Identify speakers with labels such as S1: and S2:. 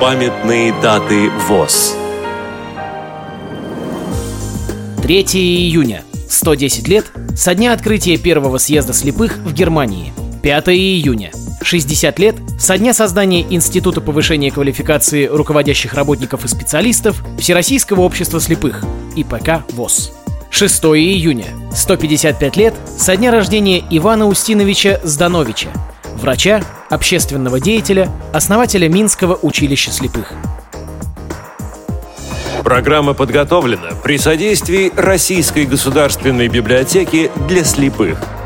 S1: Памятные даты ВОЗ
S2: 3 июня. 110 лет со дня открытия первого съезда слепых в Германии. 5 июня. 60 лет со дня создания Института повышения квалификации руководящих работников и специалистов Всероссийского общества слепых ИПК ВОЗ. 6 июня. 155 лет со дня рождения Ивана Устиновича Здановича, врача, общественного деятеля, основателя Минского училища слепых.
S1: Программа подготовлена при содействии Российской государственной библиотеки для слепых –